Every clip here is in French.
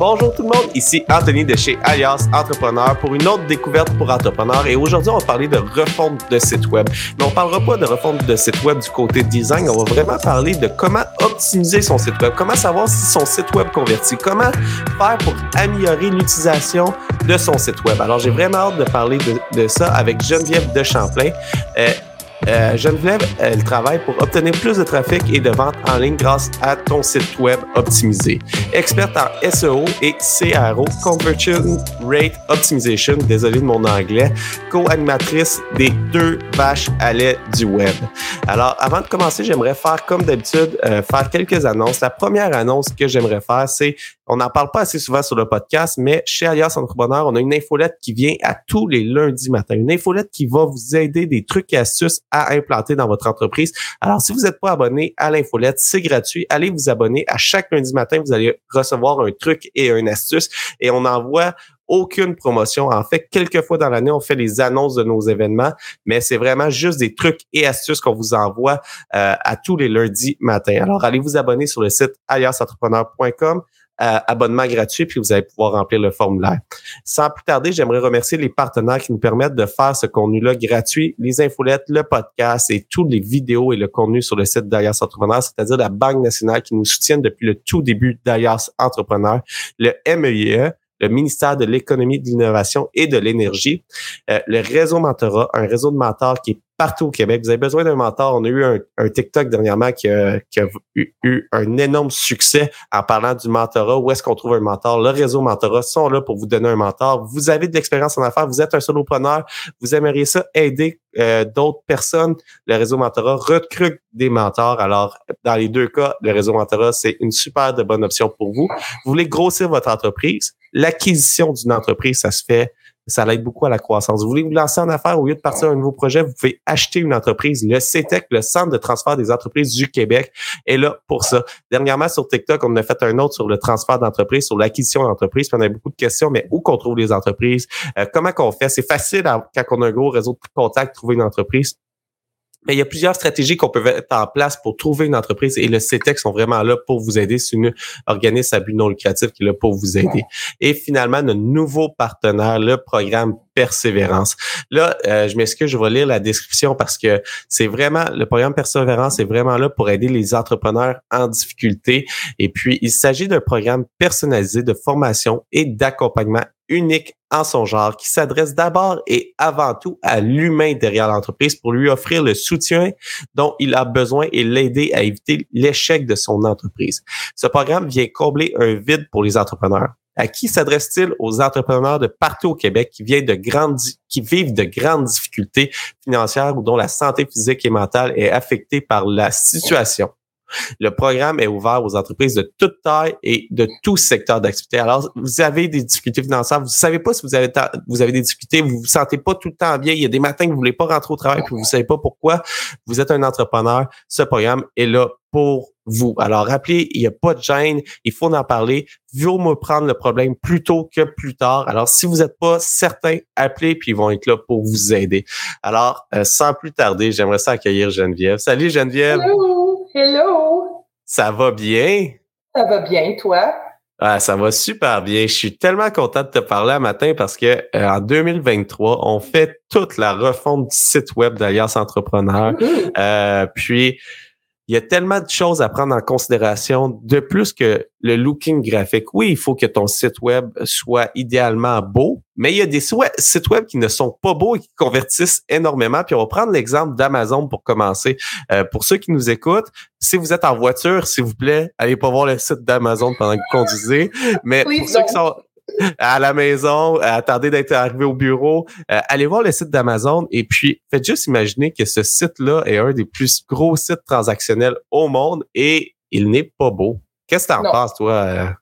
Bonjour tout le monde, ici Anthony de chez Alias Entrepreneur pour une autre découverte pour entrepreneurs et aujourd'hui on va parler de refonte de site web. Mais on parlera pas de refonte de site web du côté design, on va vraiment parler de comment optimiser son site web, comment savoir si son site web convertit, comment faire pour améliorer l'utilisation de son site web. Alors j'ai vraiment hâte de parler de, ça avec Geneviève de Champlain. Euh, euh, Geneviève, elle travaille pour obtenir plus de trafic et de ventes en ligne grâce à ton site web optimisé. Experte en SEO et CRO, Conversion Rate Optimization, désolé de mon anglais, co-animatrice des deux vaches à lait du web. Alors, avant de commencer, j'aimerais faire comme d'habitude, euh, faire quelques annonces. La première annonce que j'aimerais faire, c'est on n'en parle pas assez souvent sur le podcast, mais chez Alias Entrepreneur, on a une infolette qui vient à tous les lundis matin. Une infolette qui va vous aider des trucs et astuces à implanter dans votre entreprise. Alors, si vous n'êtes pas abonné à l'infolette, c'est gratuit. Allez vous abonner. À chaque lundi matin, vous allez recevoir un truc et une astuce. Et on envoie aucune promotion. En fait, quelques fois dans l'année, on fait les annonces de nos événements, mais c'est vraiment juste des trucs et astuces qu'on vous envoie euh, à tous les lundis matin. Alors, allez vous abonner sur le site aliasentrepreneur.com abonnement gratuit, puis vous allez pouvoir remplir le formulaire. Sans plus tarder, j'aimerais remercier les partenaires qui nous permettent de faire ce contenu-là gratuit, les infolettes, le podcast et toutes les vidéos et le contenu sur le site d'Alias Entrepreneur, c'est-à-dire la Banque nationale qui nous soutient depuis le tout début d'Alias Entrepreneur, le MEIE, e, le ministère de l'économie, de l'innovation et de l'énergie, euh, le réseau Mentorat, un réseau de mentors qui est partout au Québec. Vous avez besoin d'un mentor. On a eu un, TikTok dernièrement qui a, eu, un énorme succès en parlant du mentorat. Où est-ce qu'on trouve un mentor? Le réseau mentorat sont là pour vous donner un mentor. Vous avez de l'expérience en affaires. Vous êtes un solopreneur. Vous aimeriez ça aider euh, d'autres personnes? Le réseau mentorat recrute des mentors. Alors, dans les deux cas, le réseau mentorat, c'est une super de bonne option pour vous. Vous voulez grossir votre entreprise? L'acquisition d'une entreprise, ça se fait ça l'aide beaucoup à la croissance. Vous voulez vous lancer en affaires au lieu de partir à un nouveau projet, vous pouvez acheter une entreprise. Le CETEC, le Centre de transfert des entreprises du Québec, est là pour ça. Dernièrement, sur TikTok, on a fait un autre sur le transfert d'entreprise, sur l'acquisition d'entreprise. On a beaucoup de questions, mais où qu'on trouve les entreprises? Euh, comment qu'on fait? C'est facile quand on a un gros réseau de contacts, trouver une entreprise. Mais il y a plusieurs stratégies qu'on peut mettre en place pour trouver une entreprise et le CETEC sont vraiment là pour vous aider. C'est une organisme à but non lucratif qui est là pour vous aider. Et finalement, notre nouveau partenaire, le programme Persévérance. Là, euh, je m'excuse, je vais lire la description parce que c'est vraiment, le programme Persévérance est vraiment là pour aider les entrepreneurs en difficulté. Et puis, il s'agit d'un programme personnalisé de formation et d'accompagnement unique en son genre qui s'adresse d'abord et avant tout à l'humain derrière l'entreprise pour lui offrir le soutien dont il a besoin et l'aider à éviter l'échec de son entreprise. Ce programme vient combler un vide pour les entrepreneurs. À qui s'adresse-t-il? Aux entrepreneurs de partout au Québec qui viennent de grandes, qui vivent de grandes difficultés financières ou dont la santé physique et mentale est affectée par la situation? Le programme est ouvert aux entreprises de toute taille et de tout secteur d'activité. Alors, vous avez des difficultés financières, vous savez pas si vous avez, des difficultés, vous vous sentez pas tout le temps bien, il y a des matins que vous voulez pas rentrer au travail puis vous savez pas pourquoi. Vous êtes un entrepreneur, ce programme est là pour vous. Alors, rappelez, il n'y a pas de gêne, il faut en parler. Vaut me prendre le problème plus tôt que plus tard. Alors, si vous n'êtes pas certain, appelez, puis ils vont être là pour vous aider. Alors, euh, sans plus tarder, j'aimerais ça accueillir Geneviève. Salut Geneviève! Ça va bien? Ça va bien, toi? Ah, ça va super bien. Je suis tellement content de te parler un matin parce que euh, en 2023, on fait toute la refonte du site web d'Alliance Entrepreneur. Mm-hmm. Euh, puis il y a tellement de choses à prendre en considération, de plus que le looking graphique. Oui, il faut que ton site web soit idéalement beau, mais il y a des sites web qui ne sont pas beaux et qui convertissent énormément. Puis on va prendre l'exemple d'Amazon pour commencer. Euh, pour ceux qui nous écoutent, si vous êtes en voiture, s'il vous plaît, allez pas voir le site d'Amazon pendant que vous conduisez. Mais pour ceux qui sont à la maison, attendez d'être arrivé au bureau, euh, allez voir le site d'Amazon et puis faites juste imaginer que ce site-là est un des plus gros sites transactionnels au monde et il n'est pas beau. Qu'est-ce que tu en penses, toi?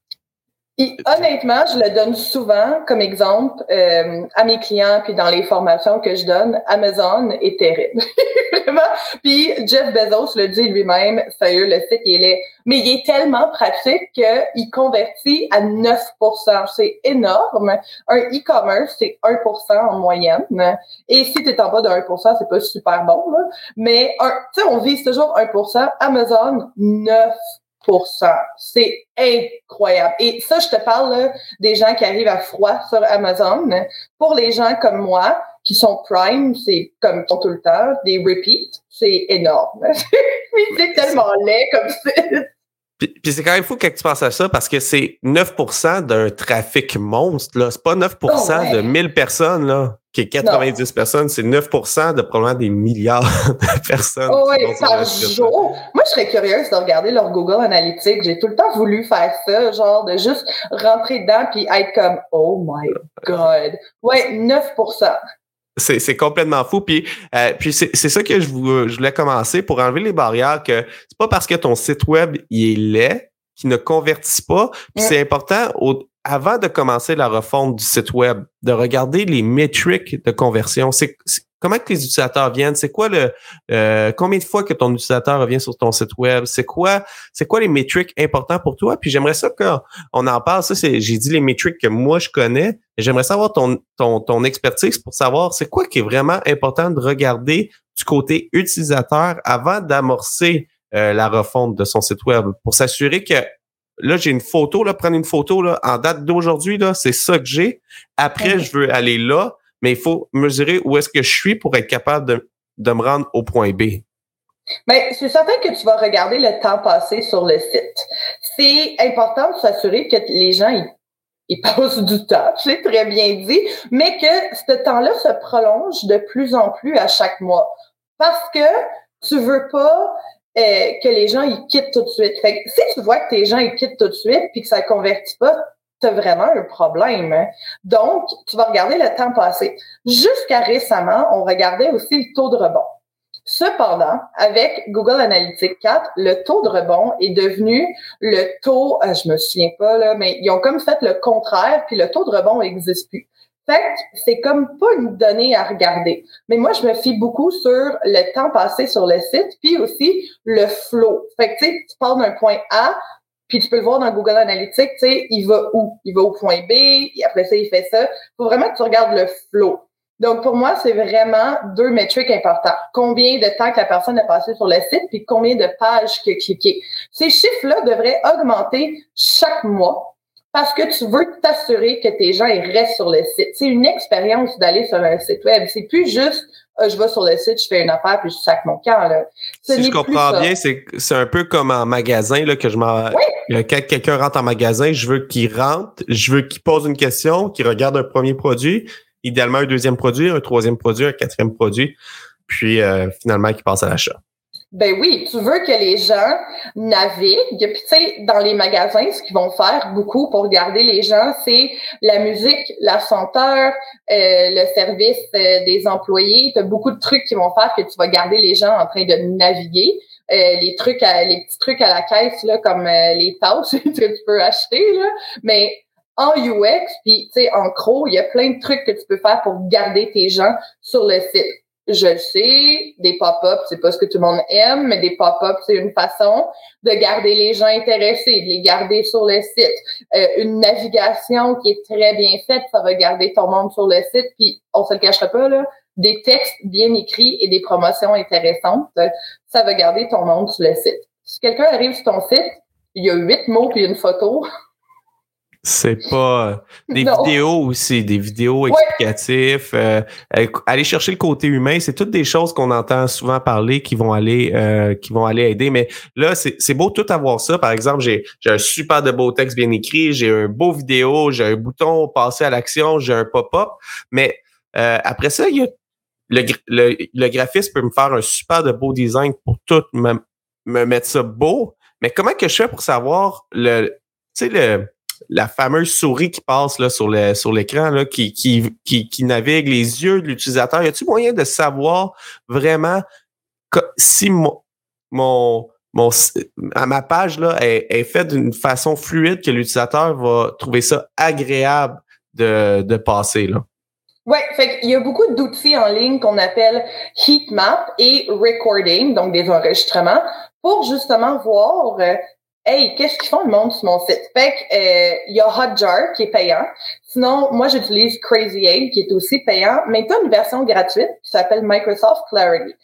Honnêtement, je le donne souvent comme exemple euh, à mes clients, puis dans les formations que je donne. Amazon est terrible. Vraiment. Puis Jeff Bezos le dit lui-même, sérieux, le site, il est Mais il est tellement pratique qu'il convertit à 9% C'est énorme. Un e-commerce, c'est 1% en moyenne. Et si tu es en bas de 1% c'est pas super bon. Là. Mais tu sais, on vise toujours 1% Amazon, 9 c'est incroyable. Et ça, je te parle des gens qui arrivent à froid sur Amazon. Pour les gens comme moi, qui sont Prime, c'est comme tout le temps, des repeats, c'est énorme. c'est tellement laid comme ça. Puis, c'est quand même fou que tu penses à ça parce que c'est 9% d'un trafic monstre. C'est pas 9% de 1000 personnes, là, qui est 90 personnes. C'est 9% de probablement des milliards de personnes. Oh, oui, par jour. Moi, je serais curieuse de regarder leur Google Analytics. J'ai tout le temps voulu faire ça, genre de juste rentrer dedans puis être comme Oh my God. Ouais, 9% c'est complètement fou. Puis, euh, puis c'est ça que je, vous, je voulais commencer pour enlever les barrières que c'est pas parce que ton site web il est laid qu'il ne convertit pas. Puis c'est important au, avant de commencer la refonte du site web, de regarder les métriques de conversion. C'est comment que les utilisateurs viennent, c'est quoi le euh, combien de fois que ton utilisateur revient sur ton site web, c'est quoi c'est quoi les métriques importants pour toi? Puis j'aimerais ça qu'on en parle. Ça j'ai dit les métriques que moi je connais, j'aimerais savoir ton ton ton expertise pour savoir c'est quoi qui est vraiment important de regarder du côté utilisateur avant d'amorcer euh, la refonte de son site web pour s'assurer que là, j'ai une photo, là, prendre une photo là, en date d'aujourd'hui, là, c'est ça que j'ai. Après, je veux aller là, mais il faut mesurer où est-ce que je suis pour être capable de, de me rendre au point B. Mais c'est certain que tu vas regarder le temps passé sur le site. C'est important de s'assurer que les gens ils, ils passent du temps, c'est très bien dit, mais que ce temps-là se prolonge de plus en plus à chaque mois. Parce que tu veux pas euh, que les gens ils quittent tout de suite. Fait que si tu vois que tes gens ils quittent tout de suite puis que ça convertit pas, tu as vraiment un problème. Hein. Donc, tu vas regarder le temps passé. Jusqu'à récemment, on regardait aussi le taux de rebond. Cependant, avec Google Analytics 4, le taux de rebond est devenu le taux, euh, je me souviens pas là, mais ils ont comme fait le contraire, puis le taux de rebond n'existe plus. Fait c'est comme pas une donnée à regarder. Mais moi, je me fie beaucoup sur le temps passé sur le site, puis aussi le flow. Fait que, tu sais, tu pars d'un point A, puis tu peux le voir dans Google Analytics, tu sais, il va où? Il va au point B, et après ça, il fait ça. faut vraiment que tu regardes le flow. Donc, pour moi, c'est vraiment deux métriques importants. Combien de temps que la personne a passé sur le site, puis combien de pages qu'il a cliqué. Ces chiffres-là devraient augmenter chaque mois parce que tu veux t'assurer que tes gens ils restent sur le site. C'est une expérience d'aller sur un site web. C'est plus juste ah, je vais sur le site, je fais une affaire puis je sac mon camp. Là. si je comprends bien, c'est c'est un peu comme en magasin là que je m'en. Quand quelqu'un rentre en magasin, je veux qu'il rentre, je veux qu'il pose une question, qu'il regarde un premier produit, idéalement un deuxième produit, un troisième produit, un quatrième produit, puis euh, finalement qu'il passe à l'achat. Ben oui, tu veux que les gens naviguent. Puis tu sais, dans les magasins, ce qu'ils vont faire beaucoup pour garder les gens, c'est la musique, la senteur, euh, le service euh, des employés. Tu as beaucoup de trucs qui vont faire que tu vas garder les gens en train de naviguer. Euh, les trucs, à, les petits trucs à la caisse là, comme les tâches que tu peux acheter là, mais en UX, puis tu sais, en gros, il y a plein de trucs que tu peux faire pour garder tes gens sur le site je sais, des pop-ups, c'est pas ce que tout le monde aime, mais des pop-ups, c'est une façon de garder les gens intéressés, de les garder sur le site. Euh, une navigation qui est très bien faite, ça va garder ton monde sur le site, puis on se le cachera pas, là, des textes bien écrits et des promotions intéressantes, ça va garder ton monde sur le site. Si quelqu'un arrive sur ton site, il y a huit mots puis une photo, c'est pas euh, des vidéos aussi, des vidéos explicatives. Euh, aller chercher le côté humain, c'est toutes des choses qu'on entend souvent parler qui vont aller euh, qui vont aller aider. Mais là, c'est beau tout avoir ça. Par exemple, j'ai un super de beau texte bien écrit, j'ai un beau vidéo, j'ai un bouton passer à l'action, j'ai un pop-up. Mais après ça, il y a le, le, le graphiste peut me faire un super de beau design pour tout me, me mettre ça beau. Mais comment que je fais pour savoir le, tu sais, le, la fameuse souris qui passe là, sur, le, sur l'écran, là, qui, qui, qui, navigue les yeux de l'utilisateur. Y a-t-il moyen de savoir vraiment si mon, mon, mon, ma page là, est, est faite d'une façon fluide que l'utilisateur va trouver ça agréable de, de passer. Là? Oui, il y a beaucoup d'outils en ligne qu'on appelle heatmap et recording, donc des enregistrements, pour justement voir euh, Hey, qu'est-ce qu'ils font le monde sur mon site? Fait que euh, il y a Hotjar qui est payant. Sinon, moi j'utilise Crazy Aid qui est aussi payant, mais tu as une version gratuite qui s'appelle Microsoft Clarity.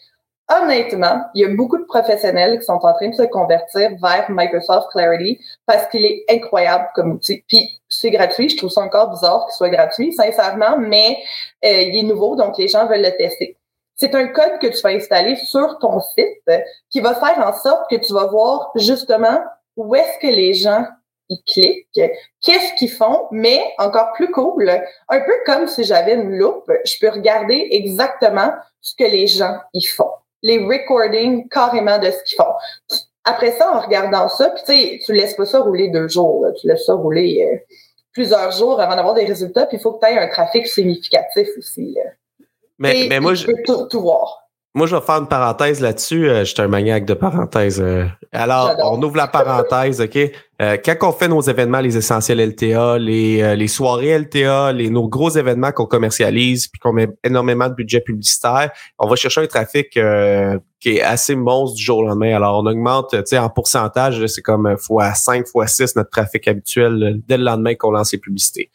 Honnêtement, il y a beaucoup de professionnels qui sont en train de se convertir vers Microsoft Clarity parce qu'il est incroyable comme outil. Puis c'est gratuit, je trouve ça encore bizarre qu'il soit gratuit, sincèrement, mais euh, il est nouveau, donc les gens veulent le tester. C'est un code que tu vas installer sur ton site qui va faire en sorte que tu vas voir justement où est-ce que les gens ils cliquent, qu'est-ce qu'ils font, mais encore plus cool, un peu comme si j'avais une loupe, je peux regarder exactement ce que les gens y font les recordings carrément de ce qu'ils font. Après ça, en regardant ça, puis tu sais, tu laisses pas ça rouler deux jours, tu laisses ça rouler euh, plusieurs jours avant d'avoir des résultats, puis il faut que tu aies un trafic significatif aussi. Mais, mais moi, je peux tout, voir. Moi, je vais faire une parenthèse là-dessus. Euh, je suis un maniaque de parenthèses. Euh. Alors, on ouvre la parenthèse, OK? Euh, quand on fait nos événements, les essentiels LTA, les, euh, les soirées LTA, les, nos gros événements qu'on commercialise, puis qu'on met énormément de budget publicitaire, on va chercher un trafic euh, qui est assez monstre du jour au lendemain. Alors, on augmente, tu sais, en pourcentage, c'est comme fois 5, fois 6 notre trafic habituel dès le lendemain qu'on lance les publicités.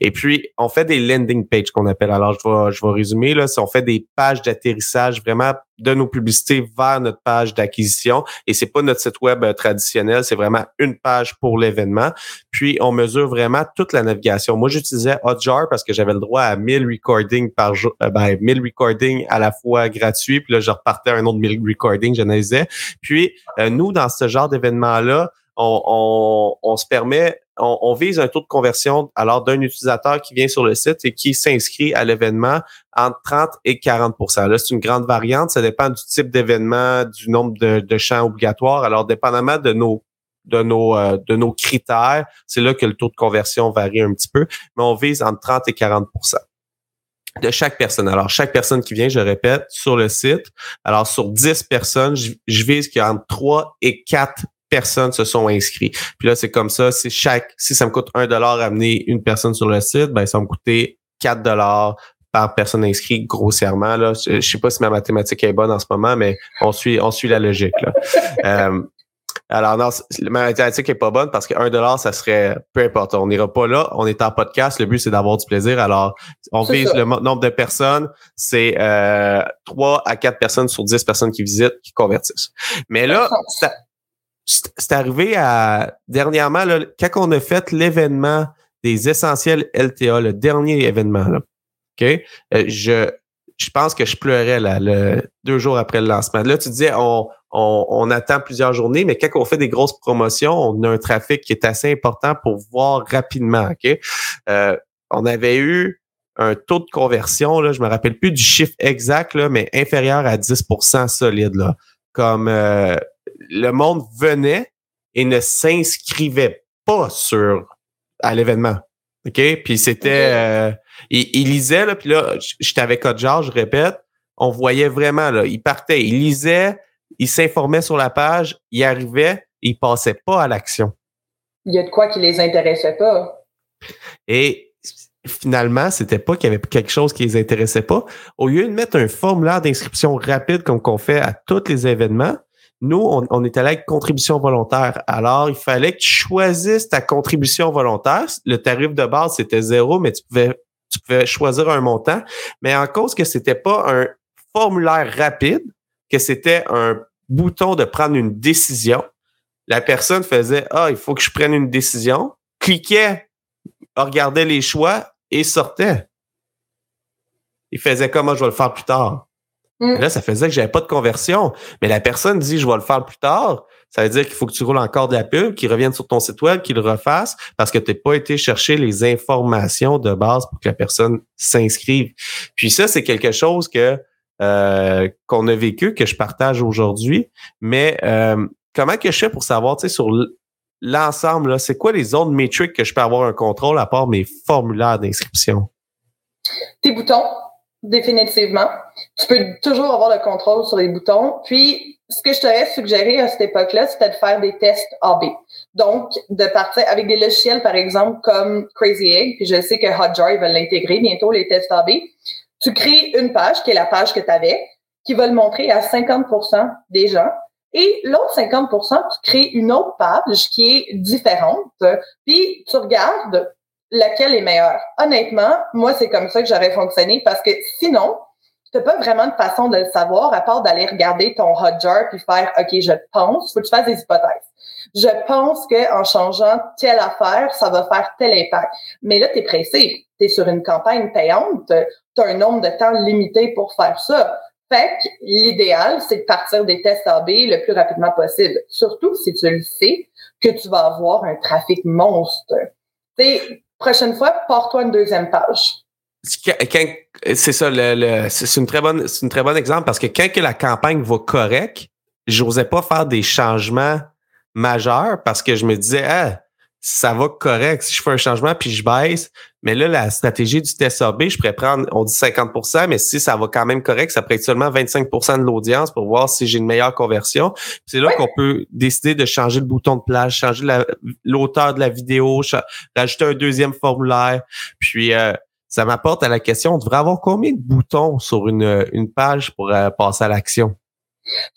Et puis, on fait des landing pages qu'on appelle. Alors, je vais, je vais résumer, là, si on fait des pages d'atterrissage vraiment de nos publicités vers notre page d'acquisition. Et c'est pas notre site web euh, traditionnel, c'est vraiment une page pour l'événement. Puis on mesure vraiment toute la navigation. Moi, j'utilisais Hotjar parce que j'avais le droit à 1000 recordings par jour, euh, ben, 1000 recordings à la fois gratuits. Puis là, je repartais un autre 1000 recordings, j'analysais. Puis euh, nous, dans ce genre d'événement-là, on, on, on, se permet on, vise un taux de conversion alors d'un utilisateur qui vient sur le site et qui s'inscrit à l'événement entre 30 et 40% Là, c'est une grande variante. Ça dépend du type d'événement, du nombre de, champs obligatoires. Alors, dépendamment de nos de nos euh, de nos critères, c'est là que le taux de conversion varie un petit peu, mais on vise entre 30 et 40% de chaque personne. Alors, chaque personne qui vient, je répète, sur le site, alors sur 10 personnes, je, je vise qu'il y a entre 3 et 4 personnes se sont inscrits. Puis là, c'est comme ça, si chaque, si ça me coûte un dollar amener une personne sur le site, ben ça va me coûter 4 dollars par personne inscrite grossièrement. Là. Je, sais pas si ma mathématique est bonne en ce moment, mais on suit, on suit la logique. Là. euh, alors, non, ma mathématique est pas bonne parce que 1 dollar, ça serait peu importe. On n'ira pas là. On est en podcast. Le but, c'est d'avoir du plaisir. Alors, on vise le nombre de personnes. C'est euh, 3 à 4 personnes sur 10 personnes qui visitent, qui convertissent. Mais là, ça, c'est arrivé à dernièrement, là, quand on a fait l'événement des essentiels LTA, le dernier événement, là, OK? Euh, je, je pense que je pleurais là, le, deux jours après le lancement. Là, tu disais, on, on, on, attend plusieurs journées, mais quand on fait des grosses promotions, on a un trafic qui est assez important pour voir rapidement. OK? Euh, on avait eu un taux de conversion, là, je me rappelle plus du chiffre exact, là, mais inférieur à 10% solide. Là. Comme euh, le monde venait et ne s'inscrivait pas sur à l'événement. OK? Puis c'était euh, il, il, lisait, là, puis là, j'étais avec Codjar, je répète, on voyait vraiment, là, il partait, il lisait, il s'informait sur la page, il arrivait, il passait pas à l'action. Il y a de quoi qui les intéressait pas. Et finalement, c'était pas qu'il y avait quelque chose qui les intéressait pas. Au lieu de mettre un formulaire d'inscription rapide comme qu'on fait à tous les événements, nous, on, était là avec contribution volontaire. Alors, il fallait que tu choisisses ta contribution volontaire. Le tarif de base, c'était zéro, mais tu pouvais, tu pouvais choisir un montant. Mais en cause que c'était pas un formulaire rapide, que c'était un bouton de prendre une décision, la personne faisait Ah, il faut que je prenne une décision, cliquait, regardait les choix et sortait. Il faisait comment je vais le faire plus tard. Mm. Là, ça faisait que j'avais pas de conversion. Mais la personne dit je vais le faire plus tard. Ça veut dire qu'il faut que tu roules encore de la pub, qu'il revienne sur ton site web, qu'il le refasse parce que tu n'as pas été chercher les informations de base pour que la personne s'inscrive. Puis ça, c'est quelque chose que euh, qu'on a vécu, que je partage aujourd'hui. Mais euh, comment que je fais pour savoir, tu sais, sur l'ensemble, c'est quoi les autres métriques que je peux avoir un contrôle à part mes formulaires d'inscription? Tes boutons, définitivement. Tu peux toujours avoir le contrôle sur les boutons. Puis, ce que je t'aurais suggéré à cette époque-là, c'était de faire des tests AB. Donc, de partir avec des logiciels, par exemple, comme Crazy Egg, puis je sais que Hotjar va l'intégrer bientôt, les tests AB. Tu crées une page, qui est la page que tu avais, qui va le montrer à 50% des gens. Et l'autre 50% tu crées une autre page qui est différente, puis tu regardes laquelle est meilleure. Honnêtement, moi, c'est comme ça que j'aurais fonctionné parce que sinon, tu n'as pas vraiment de façon de le savoir à part d'aller regarder ton Hotjar puis faire OK, je pense, faut que tu fasses des hypothèses. Je pense qu'en changeant telle affaire, ça va faire tel impact. Mais là, tu es pressé. Tu es sur une campagne payante. Tu as un nombre de temps limité pour faire ça. Fait que l'idéal, c'est de partir des tests AB le plus rapidement possible. Surtout si tu le sais que tu vas avoir un trafic monstre. Tu prochaine fois, pars-toi une deuxième page. C'est ça, le, c'est une très bonne, c'est une très bonne exemple parce que quand que la campagne va correct, j'osais pas faire des changements majeurs parce que je me disais, ah, ça va correct si je fais un changement puis je baisse. Mais là, la stratégie du test AB, je pourrais prendre, on dit 50% mais si ça va quand même correct, ça pourrait être seulement 25% de l'audience pour voir si j'ai une meilleure conversion. C'est là qu'on peut décider de changer le bouton de plage, changer l'auteur de la vidéo, rajouter un deuxième formulaire. Puis, euh, ça m'apporte à la question, on devrait avoir combien de boutons sur une, une page pour euh, passer à l'action?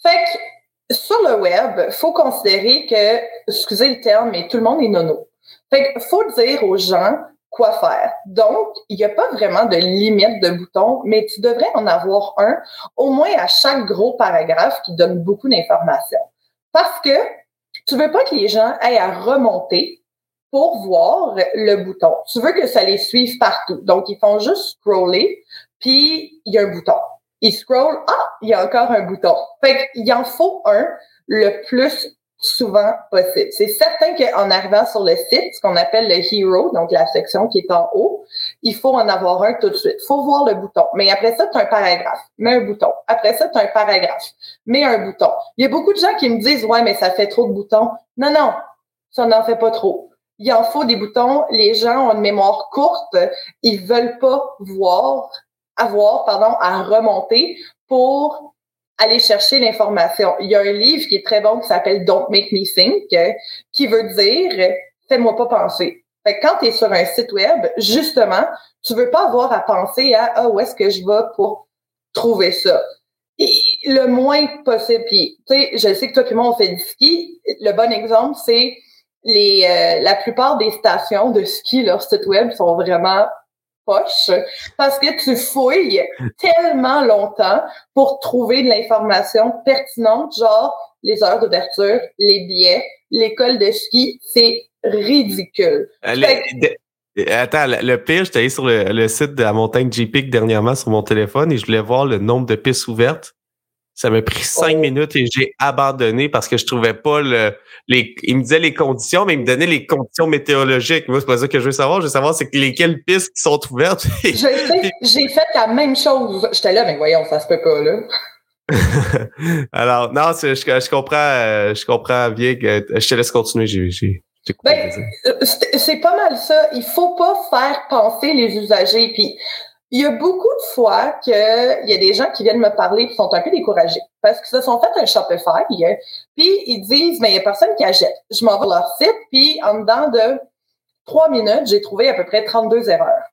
Fait que sur le web, faut considérer que, excusez le terme, mais tout le monde est nono. Fait que faut dire aux gens quoi faire. Donc, il n'y a pas vraiment de limite de boutons, mais tu devrais en avoir un, au moins à chaque gros paragraphe qui donne beaucoup d'informations. Parce que tu veux pas que les gens aient à remonter pour voir le bouton. Tu veux que ça les suive partout. Donc, ils font juste scroller, puis il y a un bouton il scroll, ah, il y a encore un bouton. Fait qu'il en faut un le plus souvent possible. C'est certain qu'en arrivant sur le site, ce qu'on appelle le hero, donc la section qui est en haut, il faut en avoir un tout de suite. Faut voir le bouton. Mais après ça, tu as un paragraphe. Mets un bouton. Après ça, tu as un paragraphe. Mets un bouton. Il y a beaucoup de gens qui me disent, ouais, mais ça fait trop de boutons. Non, non, ça n'en fait pas trop. Il en faut des boutons. Les gens ont une mémoire courte. Ils veulent pas voir avoir, pardon, à remonter pour aller chercher l'information. Il y a un livre qui est très bon qui s'appelle Don't Make Me Think, qui veut dire fais-moi pas penser. Fait quand tu es sur un site web, justement, tu veux pas avoir à penser à ah, où est-ce que je vais pour trouver ça? Le moins possible. Puis, tu sais, je sais que toi et moi, on fait du ski. Le bon exemple, c'est les euh, la plupart des stations de ski, leur site web sont vraiment poche parce que tu fouilles tellement longtemps pour trouver de l'information pertinente, genre les heures d'ouverture, les billets, l'école de ski, c'est ridicule. Attends, le pire, j'étais allé sur le, site de la montagne J-Peak dernièrement sur mon téléphone et je voulais voir le nombre de pistes ouvertes. Ça m'a pris cinq oh. minutes et j'ai abandonné parce que je trouvais pas le. Les, il me disait les conditions, mais il me donnait les conditions météorologiques. Moi, c'est pas ça que je veux savoir. Je veux savoir c'est lesquelles pistes qui sont ouvertes. j'ai fait la même chose. J'étais là, mais voyons, ça se peut pas, là. Alors, non, je, je, comprends, euh, je comprends bien que je te laisse continuer. J'ai, ben, euh, c'est pas mal ça. Il faut pas faire penser les usagers. Puis il y a beaucoup de fois qu'il y a des gens qui viennent me parler qui sont un peu découragés parce qu'ils se sont fait un Shopify, puis ils disent, mais il n'y a personne qui achète. Je m'en leur site, puis en dedans de trois minutes, j'ai trouvé à peu près 32 erreurs.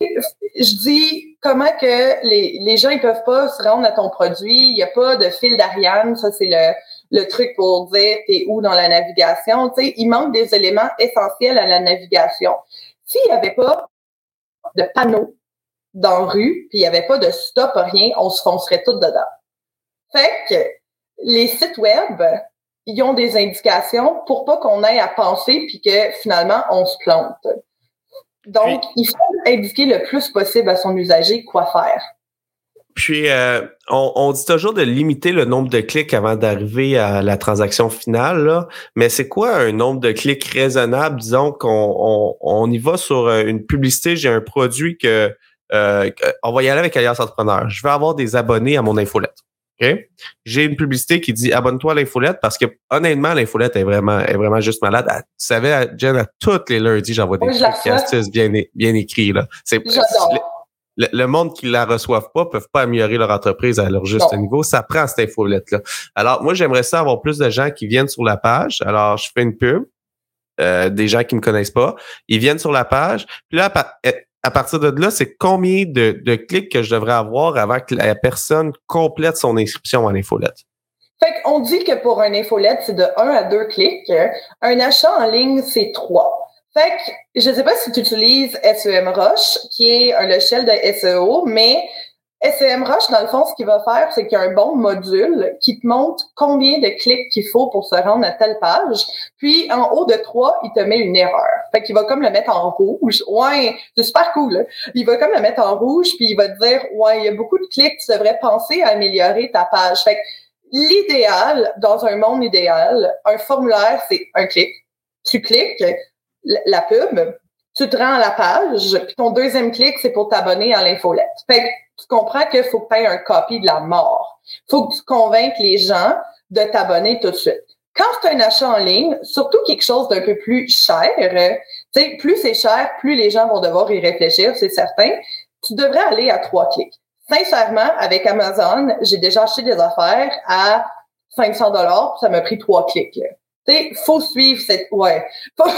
Je dis comment que les, les gens ils peuvent pas se rendre à ton produit, il n'y a pas de fil d'Ariane, ça c'est le, le truc pour dire t'es où dans la navigation? Tu sais, il manque des éléments essentiels à la navigation. S'il n'y avait pas de panneaux dans la rue, puis il n'y avait pas de stop, rien, on se foncerait tout dedans. Fait que les sites web, ils ont des indications pour pas qu'on ait à penser puis que finalement on se plante. Donc, il faut indiquer le plus possible à son usager quoi faire. Puis, euh, on, dit toujours de limiter le nombre de clics avant d'arriver à la transaction finale, là. mais c'est quoi un nombre de clics raisonnable? Disons qu'on on y va sur euh, une publicité, j'ai un produit que euh, on va y aller avec Alliance Entrepreneur. Je vais avoir des abonnés à mon infolette. OK? J'ai une publicité qui dit abonne-toi à l'infolette parce que honnêtement, l'infolette est vraiment, est vraiment juste malade. tu savais, Jen, à tous les lundis, j'envoie des trucs astuces bien, bien écrits. Là. C'est, le, monde qui la reçoivent pas peuvent pas améliorer leur entreprise à leur juste niveau. Ça prend cette infolette-là. Alors, moi, j'aimerais ça avoir plus de gens qui viennent sur la page. Alors, je fais une pub. Euh, des gens qui me connaissent pas. Ils viennent sur la page. Puis là, à partir de là, c'est combien de, clics que je devrais avoir avant que la personne complète son inscription en infolette? Fait qu'on dit que pour un infolette, c'est de 1 à 2 clics. Un achat en ligne, c'est 3. Fait que, je sais pas si tu utilises SEMrush, qui est un logiciel de SEO, mais SEMrush, dans le fond, ce qu'il va faire, c'est qu'il y a un bon module qui te montre combien de clics qu'il faut pour se rendre à telle page. Puis, en haut de 3, il te met une erreur. Fait qu'il va comme le mettre en rouge. Ouais, c'est super cool. Hein. Il va comme le mettre en rouge, puis il va te dire, ouais, il y a beaucoup de clics, tu devrais penser à améliorer ta page. Fait que l'idéal, dans un monde idéal, un formulaire, c'est un clic. Tu cliques, la pub, tu te rends à la page, puis ton deuxième clic, c'est pour t'abonner à l'infolette. Fait que tu comprends qu'il faut que tu aies un copie de la mort. faut que tu convainques les gens de t'abonner tout de suite. Quand c'est un achat en ligne, surtout quelque chose d'un peu plus cher, tu sais, plus c'est cher, plus les gens vont devoir y réfléchir, c'est certain. Tu devrais aller à trois clics. Sincèrement, avec Amazon, j'ai déjà acheté des affaires à 500 dollars, ça m'a pris trois clics. Tu faut suivre cette, ouais, faut,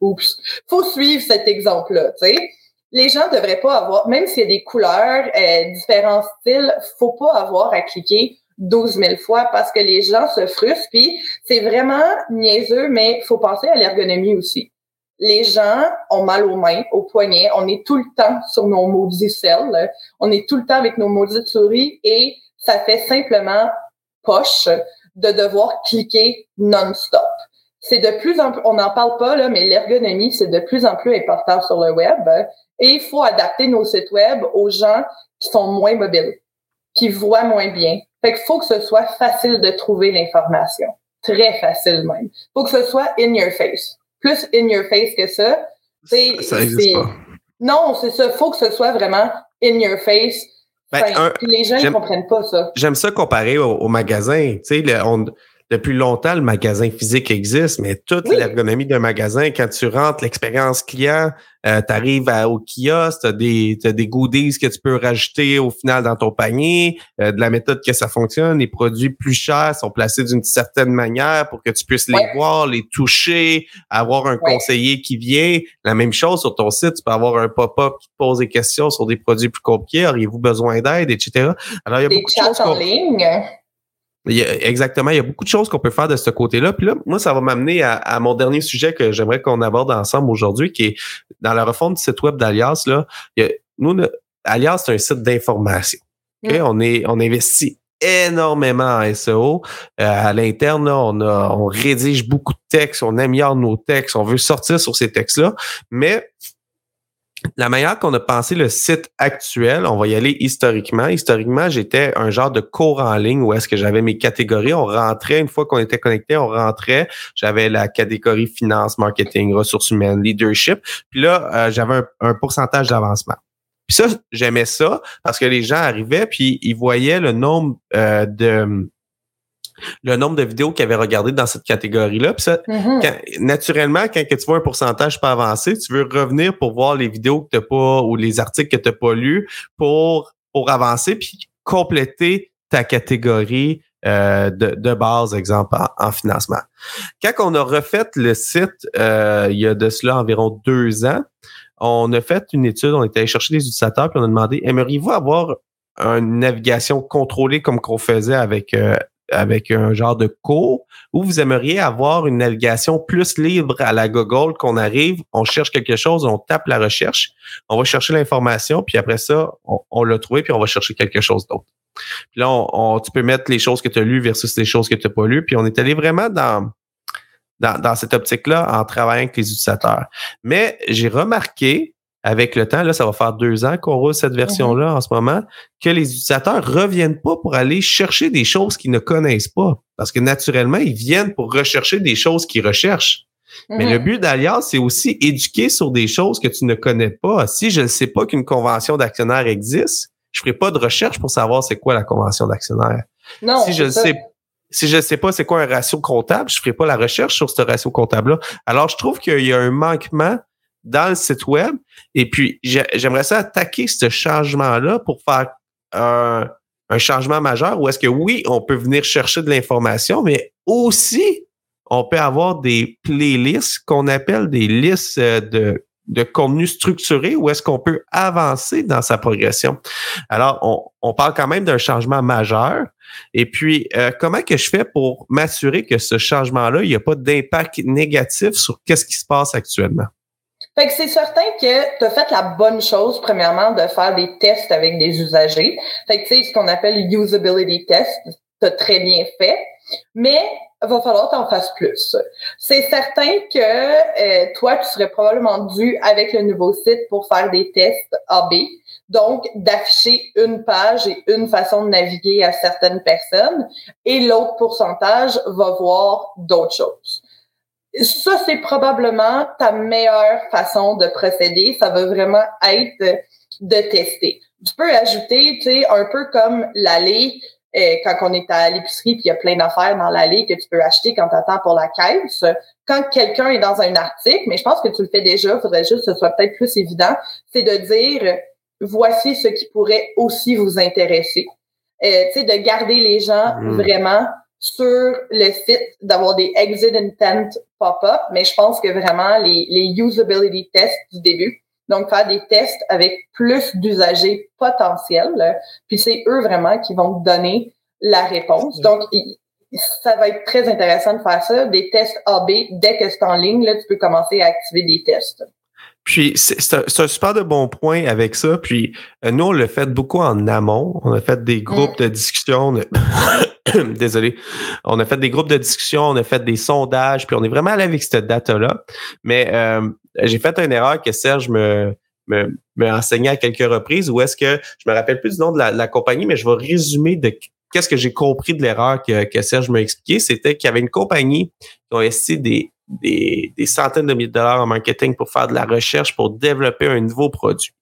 oups, faut suivre cet exemple-là, tu sais. Les gens devraient pas avoir, même s'il y a des couleurs, euh, différents styles, faut pas avoir à cliquer 12 000 fois parce que les gens se frustrent. C'est vraiment niaiseux, mais faut penser à l'ergonomie aussi. Les gens ont mal aux mains, aux poignets. On est tout le temps sur nos maudits selles. On est tout le temps avec nos maudites souris et ça fait simplement poche de devoir cliquer non-stop. C'est de plus en plus, on n'en parle pas, là, mais l'ergonomie, c'est de plus en plus important sur le web. Et il faut adapter nos sites web aux gens qui sont moins mobiles, qui voient moins bien. Fait qu'il faut que ce soit facile de trouver l'information. Très facile même. Faut que ce soit in your face. Plus in your face que ça. C'est, ça existe pas. Non, c'est ça. Faut que ce soit vraiment in your face ben, les gens ne comprennent pas ça. J'aime ça comparer au, magasin. Tu sais, on, depuis longtemps, le magasin physique existe, mais toute l'ergonomie d'un magasin, quand tu rentres, l'expérience client, euh, tu arrives au kiosque, tu as des, des goodies que tu peux rajouter au final dans ton panier, euh, de la méthode que ça fonctionne, les produits plus chers sont placés d'une certaine manière pour que tu puisses les voir, les toucher, avoir un conseiller qui vient. La même chose sur ton site, tu peux avoir un pop-up qui te pose des questions sur des produits plus compliqués, auriez-vous besoin d'aide, etc. Alors, il y a beaucoup de choses en ligne exactement, il y a beaucoup de choses qu'on peut faire de ce côté-là. Puis là, moi, ça va m'amener à, mon dernier sujet que j'aimerais qu'on aborde ensemble aujourd'hui, qui est dans la refonte du site web d'Alias. Là, nous, Alias, c'est un site d'information. Mm. On, est, on investit énormément en SEO. Euh, à l'interne, on, on rédige beaucoup de textes, on améliore nos textes, on veut sortir sur ces textes-là. Mais la manière qu'on a pensé le site actuel, on va y aller historiquement. Historiquement, j'étais un genre de cours en ligne où est-ce que j'avais mes catégories. On rentrait, une fois qu'on était connecté, on rentrait. J'avais la catégorie finance, marketing, ressources humaines, leadership. Puis là, euh, j'avais un, pourcentage d'avancement. Puis ça, j'aimais ça parce que les gens arrivaient puis ils voyaient le nombre euh, de le nombre de vidéos qu'ils avaient regardées dans cette catégorie-là. Puis ça, mm-hmm. naturellement, quand tu vois un pourcentage pas avancé, tu veux revenir pour voir les vidéos que tu pas ou les articles que tu n'as pas lus pour, pour avancer puis compléter ta catégorie euh, de, de, base, exemple, en, financement. Quand on a refait le site, euh, il y a de cela environ deux ans, on a fait une étude, on était allé chercher des utilisateurs, puis on a demandé, aimeriez-vous avoir une navigation contrôlée comme qu'on faisait avec euh, avec un genre de cours ou vous aimeriez avoir une navigation plus libre à la Google qu'on arrive, on cherche quelque chose, on tape la recherche, on va chercher l'information, puis après ça, on, l'a trouvé, puis on va chercher quelque chose d'autre. Puis là, on, tu peux mettre les choses que tu as lues versus les choses que tu n'as pas lues, puis on est allé vraiment dans, dans, dans cette optique-là en travaillant avec les utilisateurs. Mais j'ai remarqué avec le temps, là, ça va faire deux ans qu'on roule cette version-là mhm. en ce moment, que les utilisateurs reviennent pas pour aller chercher des choses qu'ils ne connaissent pas. Parce que naturellement, ils viennent pour rechercher des choses qu'ils recherchent. Mais le mhm. but d'Alias, c'est aussi éduquer sur des choses que tu ne connais pas. Si je ne sais pas qu'une convention d'actionnaire existe, je ferai pas de recherche pour savoir c'est quoi la convention d'actionnaire. Non. Si je ne sais si je ne sais pas c'est quoi un ratio comptable, je ferai pas la recherche sur ce ratio comptable-là. Alors, je trouve qu'il y a un manquement dans le site web. Et puis, j'aimerais ça attaquer ce changement-là pour faire un, un changement majeur où est-ce que oui, on peut venir chercher de l'information, mais aussi on peut avoir des playlists qu'on appelle des listes euh, de, de contenu structuré où est-ce qu'on peut avancer dans sa progression. Alors, on, on parle quand même d'un changement majeur. Et puis, euh, comment que je fais pour m'assurer que ce changement-là, il n'y a pas d'impact négatif sur qu'est-ce qui se passe actuellement? Fait que c'est certain que tu as fait la bonne chose, premièrement, de faire des tests avec des usagers. Fait que tu sais, ce qu'on appelle usability test, tu as très bien fait. Mais va falloir t'en fasses plus. C'est certain que euh, toi, tu serais probablement dû avec le nouveau site pour faire des tests AB. Donc, d'afficher une page et une façon de naviguer à certaines personnes et l'autre pourcentage va voir d'autres choses. Ça, c'est probablement ta meilleure façon de procéder. Ça va vraiment être de tester. Tu peux ajouter, tu sais, un peu comme l'aller euh, quand on est à l'épicerie puis il y a plein d'affaires dans l'allée que tu peux acheter quand tu attends pour la caisse. Quand quelqu'un est dans un article, mais je pense que tu le fais déjà, il faudrait juste que ce soit peut-être plus évident, c'est de dire voici ce qui pourrait aussi vous intéresser. Euh, tu sais, de garder les gens mmh. vraiment sur le site, d'avoir des exit intent pop-up, mais je pense que vraiment les, les usability tests du début, donc faire des tests avec plus d'usagers potentiels, puis c'est eux vraiment qui vont te donner la réponse. Donc, ça va être très intéressant de faire ça, des tests AB, dès que c'est en ligne, là, tu peux commencer à activer des tests. Puis c'est un, super de bon point avec ça. Puis euh, nous, on l'a fait beaucoup en amont. On a fait des groupes mm. de discussion. Désolé. On a fait des groupes de discussion, on a fait des sondages, puis on est vraiment allé avec cette data-là. Mais euh, j'ai fait une erreur que Serge me, me, à quelques reprises, où est-ce que je me rappelle plus du nom de la, compagnie, mais je vais résumer de qu'est-ce que j'ai compris de l'erreur que, que Serge m'a expliqué. C'était qu'il y avait une compagnie qui a investi des des, centaines de milliers de dollars en marketing pour faire de la recherche pour développer un nouveau produit.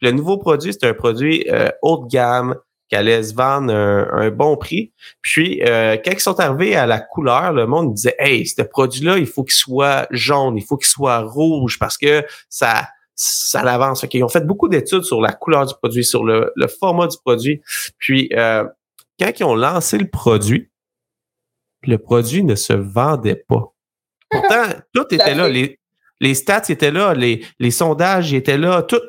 Le nouveau produit, c'est un produit euh, haut de gamme qui allait se vendre un, bon prix. Puis, euh, quand ils sont arrivés à la couleur, le monde disait Hey, ce produit-là, il faut qu'il soit jaune, il faut qu'il soit rouge parce que ça, ça l'avance. Ils ont fait beaucoup d'études sur la couleur du produit, sur le, format du produit. Puis, euh, quand ils ont lancé le produit, le produit ne se vendait pas. Pourtant, tout était là. Les, les, stats étaient là, les, les sondages étaient là, tout,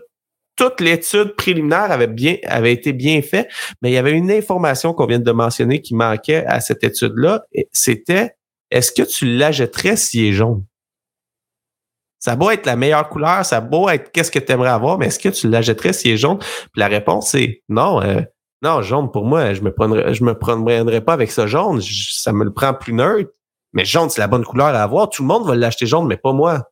toute l'étude préliminaire avait bien avait été bien faite, mais il y avait une information qu'on vient de mentionner qui manquait à cette étude-là. C'était est-ce que tu l'achèterais s'il est jaune? Ça va être la meilleure couleur, ça va être qu'est-ce que tu aimerais avoir, mais est-ce que tu l'achèterais s'il est jaune? Puis la réponse est non. Euh, non, jaune, pour moi, je me je me prendrais pas avec ça jaune. ça me le prend plus neutre. Mais jaune, c'est la bonne couleur à avoir. Tout le monde va l'acheter jaune, mais pas moi.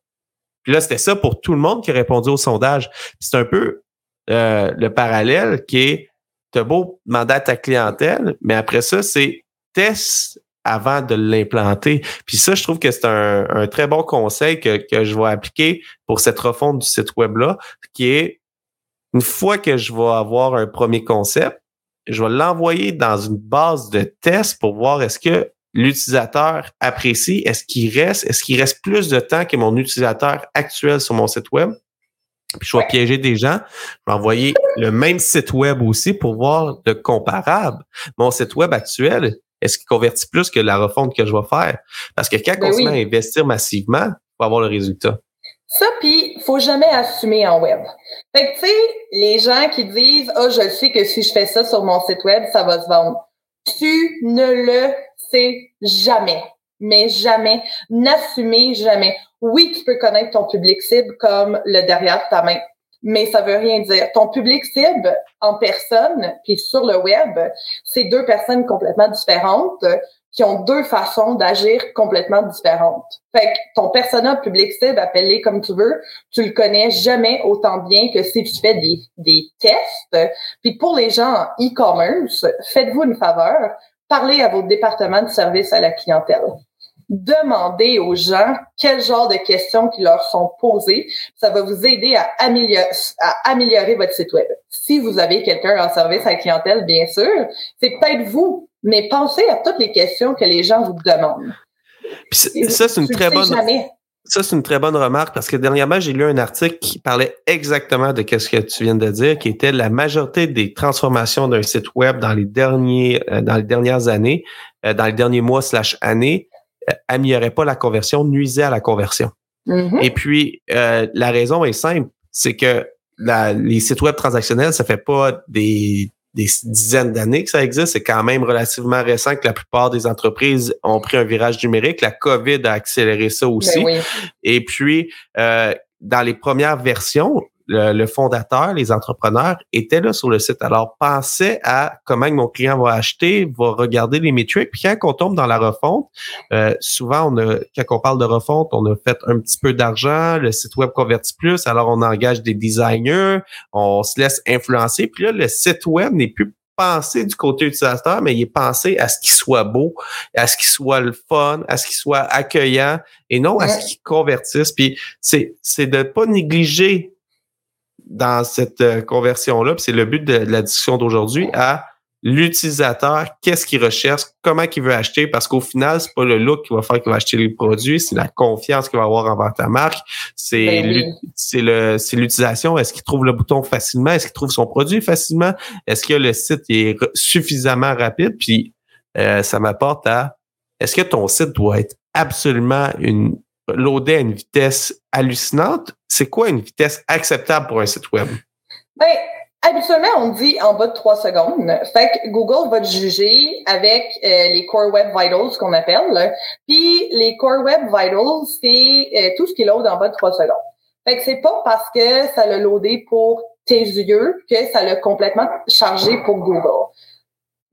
Puis là, c'était ça pour tout le monde qui a répondu au sondage. C'est un peu euh, le parallèle qui est t'as beau demander à ta clientèle, mais après ça, c'est test avant de l'implanter. Puis ça, je trouve que c'est un, très bon conseil que, que je vais appliquer pour cette refonte du site web-là, qui est une fois que je vais avoir un premier concept, je vais l'envoyer dans une base de test pour voir est-ce que l'utilisateur apprécie? Est-ce qu'il reste? Est-ce qu'il reste plus de temps que mon utilisateur actuel sur mon site web? Puis je vais piéger des gens. Je vais envoyer le même site web aussi pour voir de comparable. Mon site web actuel, est-ce qu'il convertit plus que la refonte que je vais faire? Parce que quand ben on se met à investir massivement, on va avoir le résultat. Ça, puis, faut jamais assumer en web. Fait que, tu sais, les gens qui disent, ah, oh, je sais que si je fais ça sur mon site web, ça va se vendre. Tu ne le c'est jamais, mais jamais, n'assumez jamais. Oui, tu peux connaître ton public cible comme le derrière de ta main, mais ça veut rien dire. Ton public cible en personne, puis sur le web, c'est deux personnes complètement différentes qui ont deux façons d'agir complètement différentes. Fait que ton persona public cible, appelle comme tu veux, tu le connais jamais autant bien que si tu fais des, des tests. Puis pour les gens en e-commerce, faites-vous une faveur, parlez à vos départements de service à la clientèle. Demandez aux gens quel genre de questions qui leur sont posées. Ça va vous aider à améliorer, à améliorer votre site web. Si vous avez quelqu'un en service à la clientèle, bien sûr, c'est peut-être vous, mais pensez à toutes les questions que les gens vous demandent. ça, c'est une très bonne. Ça, c'est une très bonne remarque parce que dernièrement, j'ai lu un article qui parlait exactement de ce que tu viens de dire, qui était la majorité des transformations d'un site web dans les derniers, euh, dans les dernières années, euh, dans les derniers mois slash années, euh, améliorait pas la conversion, nuisait à la conversion. Mm-hmm. Et puis, la raison est simple, c'est que les sites web transactionnels, ça fait pas des, des dizaines d'années que ça existe. C'est quand même relativement récent que la plupart des entreprises ont pris un virage numérique. La COVID a accéléré ça Ben aussi. oui. Et puis, euh, dans les premières versions, le, le fondateur, les entrepreneurs étaient là sur le site. Alors, pensez à comment mon client va acheter, va regarder les métriques. Puis quand on tombe dans la refonte, euh, souvent, on a, quand on parle de refonte, on a fait un petit peu d'argent, le site web convertit plus, alors on engage des designers, on se laisse influencer. Puis là, le site web n'est plus pensé du côté utilisateur, mais il est pensé à ce qu'il soit beau, à ce qu'il soit le fun, à ce qu'il soit accueillant et non à ce qu'il convertisse. Puis c'est, c'est de pas négliger dans cette euh, conversion-là, c'est le but de, de la discussion d'aujourd'hui, à l'utilisateur, qu'est-ce qu'il recherche, comment il veut acheter, parce qu'au final, c'est pas le look qui va faire qu'il va acheter les produits, c'est la confiance qu'il va avoir envers ta marque, c'est Ben l'utilisation, est-ce qu'il trouve le bouton facilement, est-ce qu'il trouve son produit facilement, est-ce que le site est suffisamment rapide, puis euh, ça m'apporte à est-ce que ton site doit être absolument une loadé à une vitesse hallucinante? C'est quoi une vitesse acceptable pour un site web? Ben, habituellement, on dit en bas de 3 secondes. Fait que Google va te juger avec euh, les Core Web Vitals qu'on appelle. Puis les Core Web Vitals, c'est euh, tout ce qui load en bas de 3 secondes. Fait que c'est pas parce que ça l'a loadé pour tes yeux que ça l'a complètement chargé pour Google.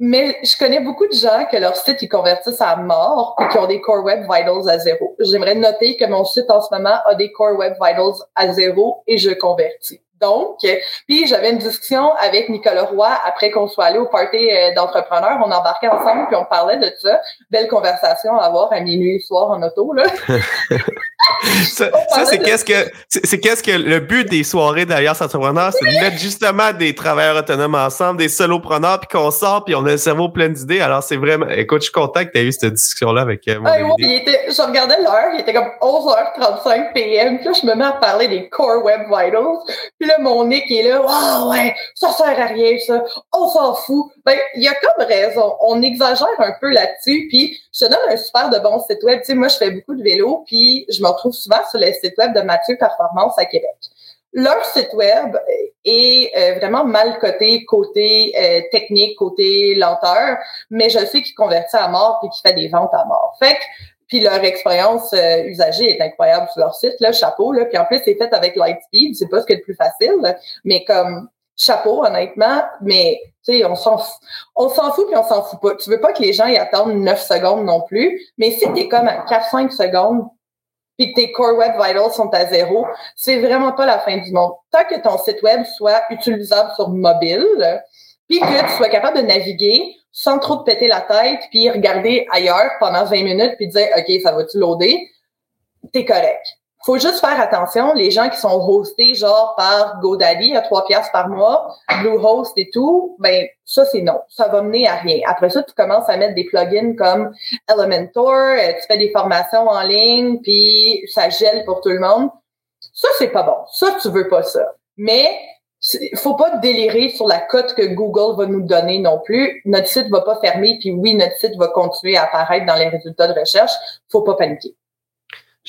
Mais je connais beaucoup de gens que leur site, ils convertissent à mort et qui ont des Core Web Vitals à zéro. J'aimerais noter que mon site en ce moment a des Core Web Vitals à zéro et je convertis. Donc, puis j'avais une discussion avec Nicolas Roy après qu'on soit allé au party euh, d'entrepreneurs. On embarquait ensemble puis on parlait de ça. Belle conversation à avoir à minuit le soir en auto. Là. Ça, ça, c'est qu'est-ce que c'est qu'est-ce que le but des soirées d'Alliance Entrepreneur, c'est de mettre justement des travailleurs autonomes ensemble, des solopreneurs, puis qu'on sort, puis on a le cerveau plein d'idées. Alors c'est vraiment, écoute, je suis content que tu aies eu cette discussion-là avec euh, mon Ah, idée. il était, je regardais l'heure, il était comme 11h35 PM. Puis là, je me mets à parler des Core Web Vitals. Puis là, mon Nick est là. Ah ouais, ça sert à rien, ça. On s'en fout. Ben, il y a comme raison. On exagère un peu là-dessus. Puis je te donne un super de bon site web. Tu sais, moi, je fais beaucoup de vélo. Puis je me retrouve souvent sur le site web de Mathieu Performance à Québec. Leur site web est euh, vraiment mal coté côté euh, technique, côté lenteur, mais je sais qu'ils convertit à mort et qu'ils fait des ventes à mort. Fait que puis leur expérience euh, usagée est incroyable sur leur site, là, chapeau. Là. Puis en plus, c'est fait avec Lightspeed, c'est pas ce qui est le plus facile, là. mais comme chapeau, honnêtement, mais tu sais, on s'en. On s'en fout puis on s'en fout pas. Tu veux pas que les gens y attendent 9 secondes non plus, mais si tu es comme à 4-5 secondes puis que tes Core Web Vitals sont à zéro, c'est vraiment pas la fin du monde. Tant que ton site web soit utilisable sur mobile, puis que tu sois capable de naviguer sans trop te péter la tête, puis regarder ailleurs pendant 20 minutes, puis dire, OK, ça va-tu loader? T'es correct. Faut juste faire attention, les gens qui sont hostés genre par GoDaddy à 3 piastres par mois, Bluehost et tout, ben ça c'est non, ça va mener à rien. Après ça, tu commences à mettre des plugins comme Elementor, euh, tu fais des formations en ligne, puis ça gèle pour tout le monde. Ça c'est pas bon. Ça tu veux pas ça. Mais faut pas délirer sur la cote que Google va nous donner non plus. Notre site va pas fermer, puis oui, notre site va continuer à apparaître dans les résultats de recherche. Faut pas paniquer.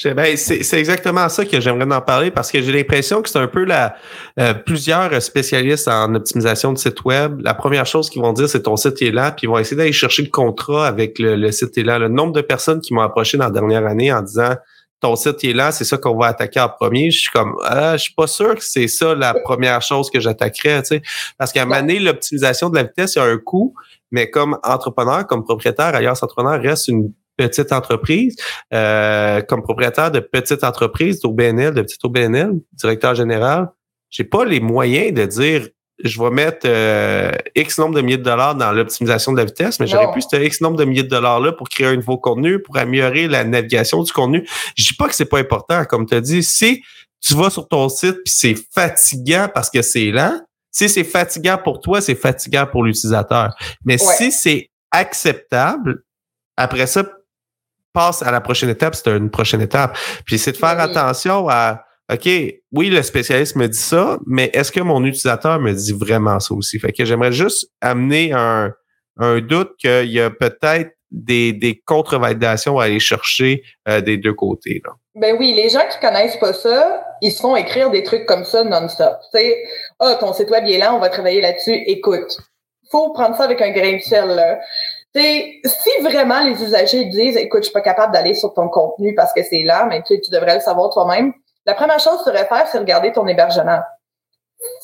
Ben, c'est exactement ça que j'aimerais en parler parce que j'ai l'impression que c'est un peu la euh, plusieurs spécialistes en optimisation de site web. La première chose qu'ils vont dire, c'est ton site est là, puis ils vont essayer d'aller chercher le contrat avec le site est là. Le nombre de personnes qui m'ont approché dans la dernière année en disant ton site est là, c'est ça qu'on va attaquer en premier. Je suis comme ah, je suis pas sûr que c'est ça la première chose que j'attaquerais, tu sais. Parce qu'à un moment donné, l'optimisation de la vitesse, il y a un coût, mais comme entrepreneur, comme propriétaire, Alliance Entrepreneur reste une petite entreprise, euh, comme propriétaire de petite entreprise, d'OBNL, de petite OBNL, directeur général, j'ai pas les moyens de dire je vais mettre euh, X nombre de milliers de dollars dans l'optimisation de la vitesse, mais j'aurais pu ce X nombre de milliers de dollars-là pour créer un nouveau contenu, pour améliorer la navigation du contenu. Je dis pas que c'est pas important, comme tu as dit, si tu vas sur ton site puis c'est fatigant parce que c'est lent, si c'est fatigant pour toi, c'est fatigant pour l'utilisateur. Mais Ouais. si c'est acceptable, après ça, passe à la prochaine étape, c'est une prochaine étape. Puis c'est de faire attention à OK, oui, le spécialiste me dit ça, mais est-ce que mon utilisateur me dit vraiment ça aussi? Fait que j'aimerais juste amener un, un doute qu'il y a peut-être des, des contre-validations à aller chercher euh, des deux côtés. Là. Ben oui, les gens qui connaissent pas ça, ils se font écrire des trucs comme ça non-stop. Tu sais, ah, ton site web est là, on va travailler là-dessus. Écoute, faut prendre ça avec un grain de sel. Là. sais, si vraiment les usagers disent, écoute, je suis pas capable d'aller sur ton contenu parce que c'est là, mais tu devrais le savoir toi-même. La première chose que tu devrais faire, c'est regarder ton hébergement.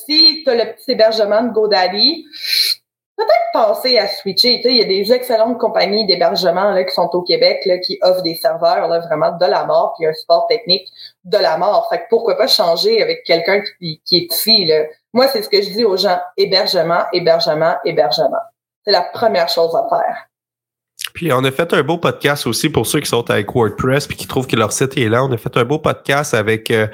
Si tu as le petit hébergement de GoDaddy, peut-être penser à switcher. il y a des excellentes compagnies d'hébergement qui sont au Québec là, qui offrent des serveurs là, vraiment de la mort, puis un support technique de la mort. Fait que pourquoi pas changer avec quelqu'un qui, qui est ici? Là. Moi, c'est ce que je dis aux gens, hébergement, hébergement, hébergement. C'est la première chose à faire. Puis on a fait un beau podcast aussi pour ceux qui sont avec WordPress puis qui trouvent que leur site est là. On a fait un beau podcast avec euh,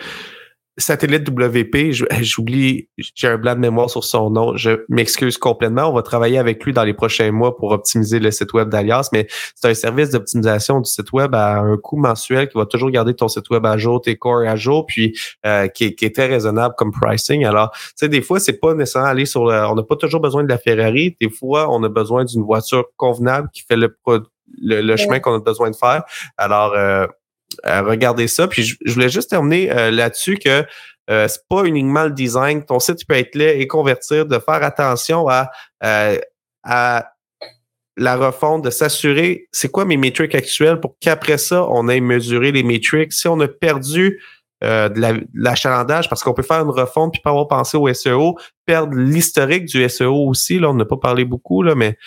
Satellite WP, j'oublie, j'ai un blanc de mémoire sur son nom. Je m'excuse complètement. On va travailler avec lui dans les prochains mois pour optimiser le site web d'Alias, mais c'est un service d'optimisation du site web à un coût mensuel qui va toujours garder ton site web à jour, tes cores à jour, puis euh, qui, est, très raisonnable comme pricing. Alors, tu sais, des fois, c'est pas nécessairement aller sur le, on n'a pas toujours besoin de la Ferrari. Des fois, on a besoin d'une voiture convenable qui fait le, le, chemin qu'on a besoin de faire. Alors, euh, regarder ça. Puis je, voulais juste terminer euh, là-dessus que euh, c'est pas uniquement le design. Ton site peut être laid et convertir, de faire attention à, euh, à la refonte, de s'assurer c'est quoi mes métriques actuelles pour qu'après ça, on ait mesuré les métriques. Si on a perdu de l'achalandage, parce qu'on peut faire une refonte puis pas avoir pensé au SEO, perdre l'historique du SEO aussi. Là, on n'a pas parlé beaucoup, là, mais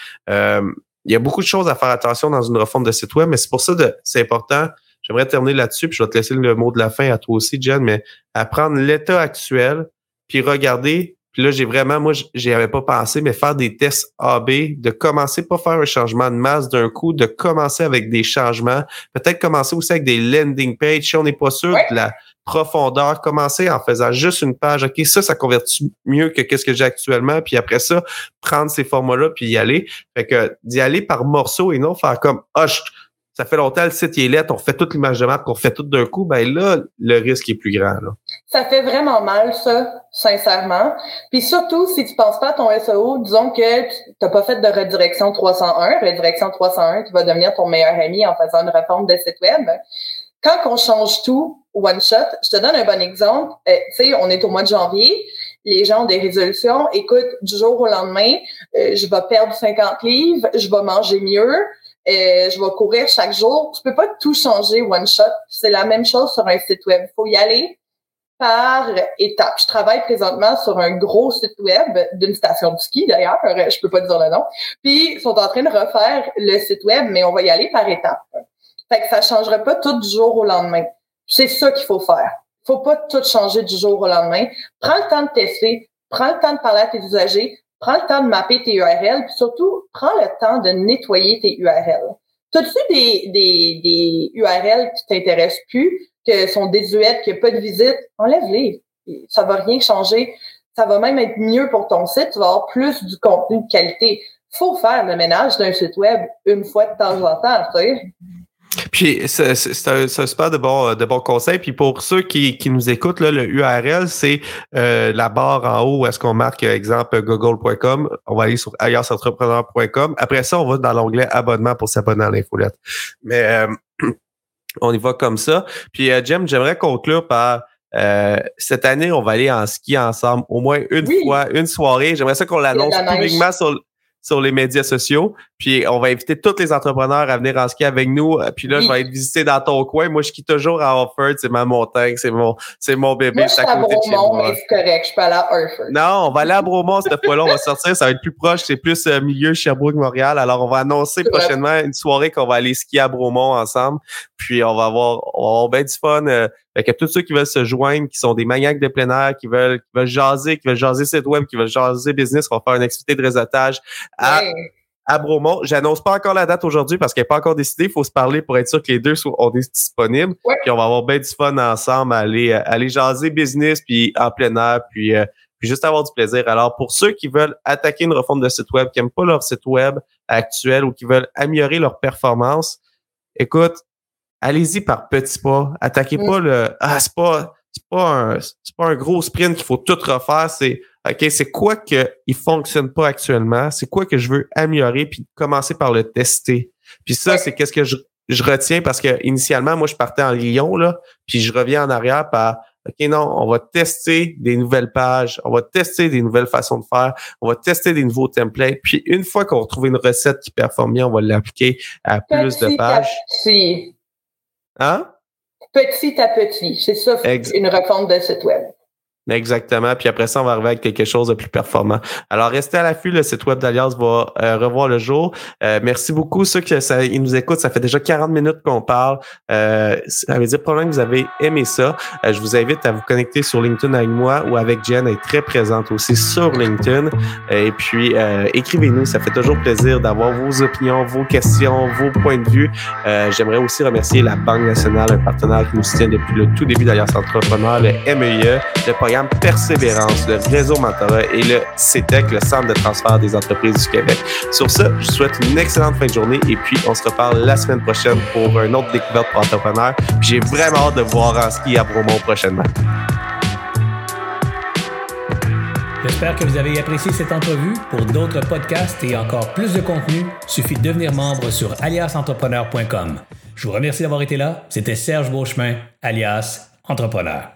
il y a beaucoup de choses à faire attention dans une refonte de site web, mais c'est pour ça que c'est important J'aimerais terminer là-dessus, puis je vais te laisser le mot de la fin à toi aussi, Jen, mais à prendre l'état actuel, puis regarder. Puis là, j'ai vraiment, moi, j'y avais pas pensé, mais faire des tests AB, de commencer pas faire un changement de masse d'un coup, de commencer avec des changements, peut-être commencer aussi avec des landing pages si on n'est pas sûr de la profondeur, commencer en faisant juste une page. OK, ça, ça convertit mieux que qu'est-ce que j'ai actuellement. Puis après ça, prendre ces formats-là puis y aller. Fait que d'y aller par morceaux et non faire comme, ah, ça fait longtemps, le site est lettre, on fait toute l'image de marque, on fait tout d'un coup, ben là, le risque est plus grand. Là. Ça fait vraiment mal, ça, sincèrement. Puis surtout, si tu penses pas à ton SEO, disons que tu n'as pas fait de redirection 301, redirection 301 qui va devenir ton meilleur ami en faisant une réforme de site web. Quand on change tout, one shot, je te donne un bon exemple. Euh, tu sais, on est au mois de janvier les gens ont des résolutions. Écoute, du jour au lendemain, euh, je vais perdre 50 livres, je vais manger mieux, euh, je vais courir chaque jour. Tu peux pas tout changer one shot. C'est la même chose sur un site web. Il faut y aller par étapes. Je travaille présentement sur un gros site web d'une station de ski d'ailleurs, je peux pas dire le nom. Puis ils sont en train de refaire le site web, mais on va y aller par étapes. Fait que ça changera pas tout du jour au lendemain. C'est ça qu'il faut faire. Faut pas tout changer du jour au lendemain. Prends le temps de tester, prends le temps de parler à tes usagers, prends le temps de mapper tes URL, puis surtout, prends le temps de nettoyer tes URL. T'as-tu des, des, des URL qui t'intéressent plus, que sont désuètes, qu'il n'y a pas de visite? Enlève-les. Ça va rien changer. Ça va même être mieux pour ton site. Tu vas avoir plus du contenu de qualité. Faut faire le ménage d'un site web une fois de temps en temps, tu sais. Puis c'est un, un, super de bon, de bon conseil. Puis pour ceux qui, qui nous écoutent, là, le URL, c'est euh, la barre en haut où est-ce qu'on marque, exemple, google.com. On va aller sur ailleurs-entrepreneur.com. Après ça, on va dans l'onglet abonnement pour s'abonner à l'infolette. Mais euh, on y va comme ça. Puis euh, Jem, j'aimerais conclure par cette année, on va aller en ski ensemble au moins une fois, une soirée. J'aimerais ça qu'on l'annonce publiquement sur, sur les médias sociaux. Puis on va inviter tous les entrepreneurs à venir en ski avec nous. Euh, puis là, je vais être visité dans ton coin. Moi, je quitte toujours à Harford. C'est ma montagne. C'est mon, c'est mon bébé. Moi, je suis à Bromont, mais c'est correct. Je peux aller à Harford. Non, on va aller à Bromont cette fois-là. On va sortir. Ça va être plus proche. C'est plus euh, milieu Sherbrooke-Montréal. Alors, on va annoncer prochainement une soirée qu'on va aller skier à Bromont ensemble. Puis on va avoir, on va avoir bien du fun. Euh, fait que tous ceux qui veulent se joindre, qui sont des maniaques de plein air, qui veulent, qui veulent jaser, qui veulent jaser site web, qui veulent jaser business, on va faire une activité de réseautage à, à Bromont. J'annonce pas encore la date aujourd'hui parce qu'elle n'est pas encore décidée. Il faut se parler pour être sûr que les deux sont disponibles. Puis on va avoir bien du fun ensemble, aller, euh, aller jaser business, puis en plein air, puis, euh, puis juste avoir du plaisir. Alors, pour ceux qui veulent attaquer une refonte de site web, qui n'aiment pas leur site web actuel ou qui veulent améliorer leur performance, écoute, allez-y par petits pas. Attaquez Mm. pas le Ah, c'est pas, c'est pas, un, c'est pas un gros sprint qu'il faut tout refaire. C'est OK, c'est quoi qui fonctionne pas actuellement? C'est quoi que je veux améliorer? Puis commencer par le tester? Puis ça, c'est qu'est-ce que je, je retiens parce que initialement, moi, je partais en Lyon, là, puis je reviens en arrière par OK, non, on va tester des nouvelles pages, on va tester des nouvelles façons de faire, on va tester des nouveaux templates. Puis une fois qu'on va trouver une recette qui performe bien, on va l'appliquer à plus de à pages. petit. Hein? Petit à petit. C'est ça, Ex- une refonte de site web. Exactement. Puis après ça, on va arriver avec quelque chose de plus performant. Alors, restez à l'affût. Le site web d'Alliance va euh, revoir le jour. Euh, merci beaucoup. Ceux qui ça, ils nous écoutent, ça fait déjà 40 minutes qu'on parle. Euh, ça veut dire probablement que vous avez aimé ça. Euh, je vous invite à vous connecter sur LinkedIn avec moi ou avec Jen. Elle est très présente aussi sur LinkedIn. Et puis, euh, écrivez-nous. Ça fait toujours plaisir d'avoir vos opinions, vos questions, vos points de vue. Euh, J'aimerais aussi remercier la Banque nationale, un partenaire qui nous soutient depuis le tout début d'Alliance Entrepreneur, le MEIE, le programme Persévérance, le réseau mentorat et le CETEC, le Centre de transfert des entreprises du Québec. Sur ce, je vous souhaite une excellente fin de journée et puis on se reparle la semaine prochaine pour une autre découverte pour entrepreneurs. J'ai vraiment hâte de voir en ski à Bromont prochainement. J'espère que vous avez apprécié cette entrevue. Pour d'autres podcasts et encore plus de contenu, suffit de devenir membre sur aliasentrepreneur.com. Je vous remercie d'avoir été là. C'était Serge Beauchemin, alias Entrepreneur.